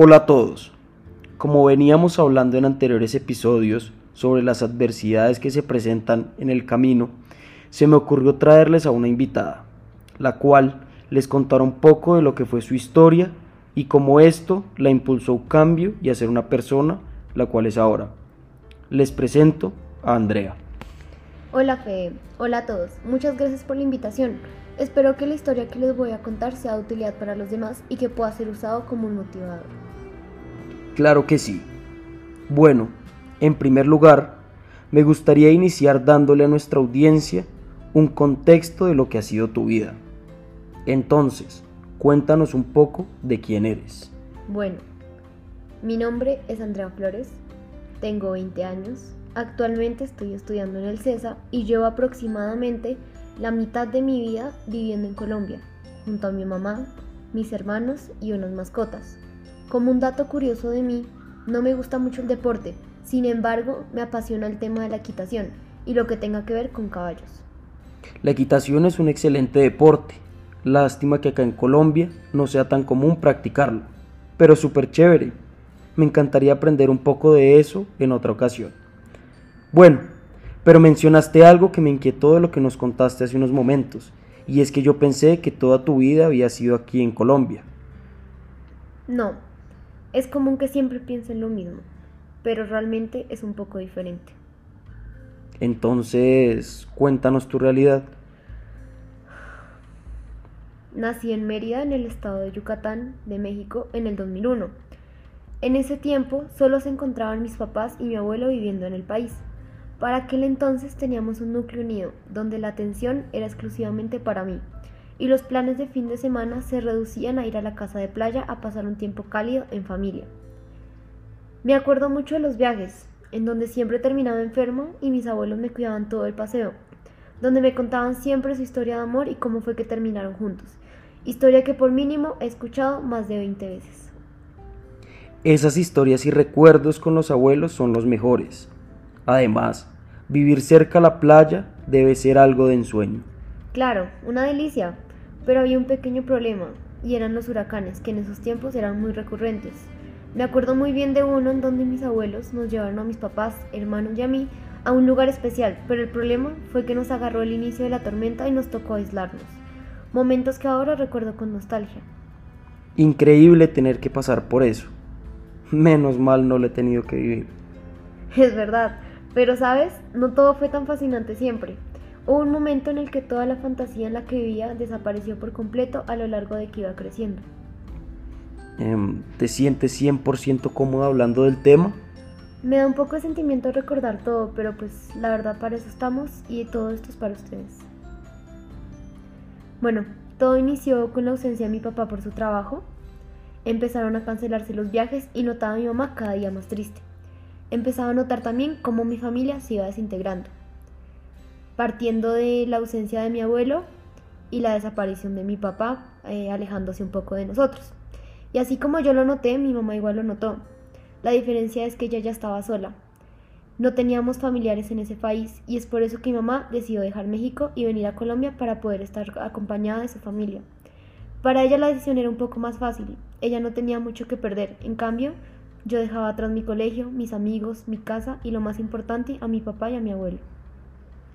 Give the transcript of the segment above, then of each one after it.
Hola a todos. Como veníamos hablando en anteriores episodios sobre las adversidades que se presentan en el camino, se me ocurrió traerles a una invitada, la cual les contará un poco de lo que fue su historia y cómo esto la impulsó a un cambio y a ser una persona la cual es ahora. Les presento a Andrea. Hola Fe, hola a todos, muchas gracias por la invitación. Espero que la historia que les voy a contar sea de utilidad para los demás y que pueda ser usado como un motivador. Claro que sí. Bueno, en primer lugar, me gustaría iniciar dándole a nuestra audiencia un contexto de lo que ha sido tu vida. Entonces, cuéntanos un poco de quién eres. Bueno, mi nombre es Andrea Flores, tengo 20 años, actualmente estoy estudiando en el CESA y llevo aproximadamente la mitad de mi vida viviendo en Colombia, junto a mi mamá, mis hermanos y unas mascotas. Como un dato curioso de mí, no me gusta mucho el deporte, sin embargo me apasiona el tema de la equitación y lo que tenga que ver con caballos. La equitación es un excelente deporte. Lástima que acá en Colombia no sea tan común practicarlo, pero súper chévere. Me encantaría aprender un poco de eso en otra ocasión. Bueno, pero mencionaste algo que me inquietó de lo que nos contaste hace unos momentos, y es que yo pensé que toda tu vida había sido aquí en Colombia. No, es común que siempre piensen lo mismo, pero realmente es un poco diferente. Entonces, cuéntanos tu realidad. Nací en Mérida, en el estado de Yucatán, de México, en el 2001. En ese tiempo solo se encontraban mis papás y mi abuelo viviendo en el país. Para aquel entonces teníamos un núcleo unido, donde la atención era exclusivamente para mí, y los planes de fin de semana se reducían a ir a la casa de playa a pasar un tiempo cálido en familia. Me acuerdo mucho de los viajes, en donde siempre terminaba enfermo y mis abuelos me cuidaban todo el paseo, donde me contaban siempre su historia de amor y cómo fue que terminaron juntos, historia que por mínimo he escuchado más de 20 veces. Esas historias y recuerdos con los abuelos son los mejores. Además, vivir cerca a la playa debe ser algo de ensueño. Claro, una delicia, pero había un pequeño problema, y eran los huracanes, que en esos tiempos eran muy recurrentes. Me acuerdo muy bien de uno en donde mis abuelos nos llevaron a mis papás, hermanos y a mí a un lugar especial, pero el problema fue que nos agarró el inicio de la tormenta y nos tocó aislarnos. Momentos que ahora recuerdo con nostalgia. Increíble tener que pasar por eso. Menos mal no lo he tenido que vivir. Es verdad, pero sabes, no todo fue tan fascinante siempre. Hubo un momento en el que toda la fantasía en la que vivía desapareció por completo a lo largo de que iba creciendo. Em, ¿Te sientes 100% cómodo hablando del tema? Me da un poco de sentimiento recordar todo, pero pues la verdad para eso estamos y todo esto es para ustedes. Bueno, todo inició con la ausencia de mi papá por su trabajo. Empezaron a cancelarse los viajes y notaba a mi mamá cada día más triste empezaba a notar también cómo mi familia se iba desintegrando, partiendo de la ausencia de mi abuelo y la desaparición de mi papá, eh, alejándose un poco de nosotros. Y así como yo lo noté, mi mamá igual lo notó. La diferencia es que ella ya estaba sola. No teníamos familiares en ese país y es por eso que mi mamá decidió dejar México y venir a Colombia para poder estar acompañada de su familia. Para ella la decisión era un poco más fácil. Ella no tenía mucho que perder. En cambio, yo dejaba atrás mi colegio, mis amigos, mi casa y lo más importante, a mi papá y a mi abuelo.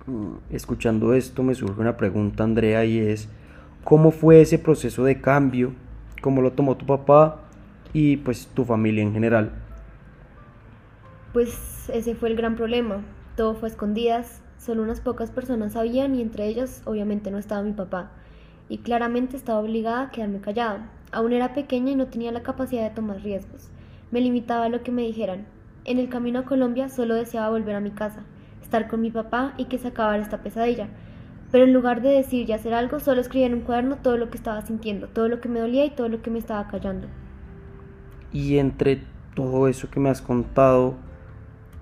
Mm, escuchando esto me surge una pregunta, Andrea, y es, ¿cómo fue ese proceso de cambio? ¿Cómo lo tomó tu papá y pues tu familia en general? Pues ese fue el gran problema. Todo fue a escondidas, solo unas pocas personas sabían y entre ellas obviamente no estaba mi papá. Y claramente estaba obligada a quedarme callada. Aún era pequeña y no tenía la capacidad de tomar riesgos. Me limitaba a lo que me dijeran. En el camino a Colombia solo deseaba volver a mi casa, estar con mi papá y que se acabara esta pesadilla. Pero en lugar de decir y hacer algo, solo escribía en un cuaderno todo lo que estaba sintiendo, todo lo que me dolía y todo lo que me estaba callando. Y entre todo eso que me has contado,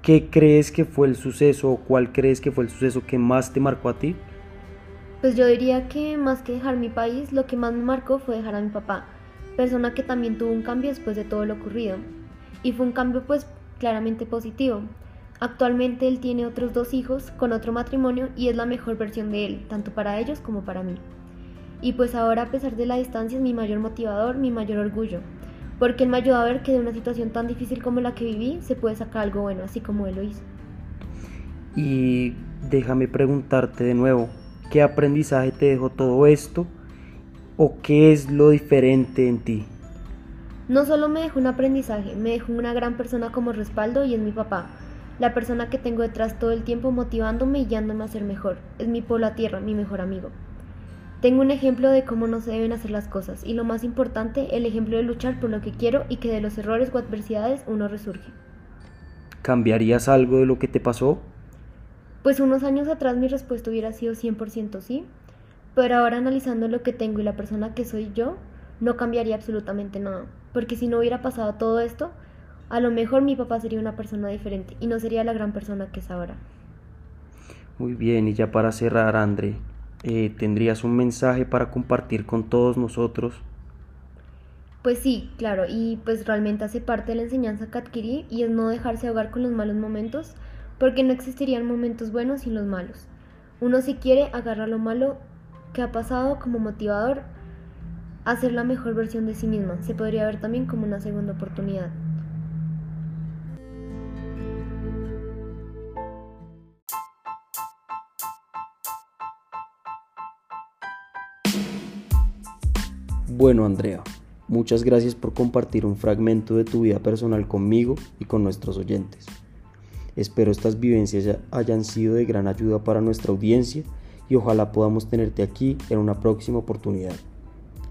¿qué crees que fue el suceso o cuál crees que fue el suceso que más te marcó a ti? Pues yo diría que más que dejar mi país, lo que más me marcó fue dejar a mi papá, persona que también tuvo un cambio después de todo lo ocurrido y fue un cambio pues claramente positivo. Actualmente él tiene otros dos hijos con otro matrimonio y es la mejor versión de él, tanto para ellos como para mí. Y pues ahora a pesar de la distancia es mi mayor motivador, mi mayor orgullo, porque él me ayudó a ver que de una situación tan difícil como la que viví se puede sacar algo bueno, así como él lo hizo. Y déjame preguntarte de nuevo, ¿qué aprendizaje te dejó todo esto? ¿O qué es lo diferente en ti? No solo me dejó un aprendizaje, me dejó una gran persona como respaldo y es mi papá, la persona que tengo detrás todo el tiempo motivándome y guiándome a ser mejor. Es mi polo a tierra, mi mejor amigo. Tengo un ejemplo de cómo no se deben hacer las cosas y lo más importante, el ejemplo de luchar por lo que quiero y que de los errores o adversidades uno resurge. ¿Cambiarías algo de lo que te pasó? Pues unos años atrás mi respuesta hubiera sido 100% sí, pero ahora analizando lo que tengo y la persona que soy yo, no cambiaría absolutamente nada, porque si no hubiera pasado todo esto, a lo mejor mi papá sería una persona diferente y no sería la gran persona que es ahora. Muy bien, y ya para cerrar, André, eh, ¿tendrías un mensaje para compartir con todos nosotros? Pues sí, claro, y pues realmente hace parte de la enseñanza que adquirí y es no dejarse ahogar con los malos momentos, porque no existirían momentos buenos sin los malos. Uno si quiere agarrar lo malo que ha pasado como motivador a ser la mejor versión de sí misma. Se podría ver también como una segunda oportunidad. Bueno, Andrea, muchas gracias por compartir un fragmento de tu vida personal conmigo y con nuestros oyentes. Espero estas vivencias hayan sido de gran ayuda para nuestra audiencia y ojalá podamos tenerte aquí en una próxima oportunidad.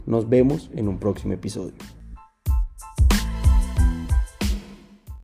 Nos vemos en un próximo episodio.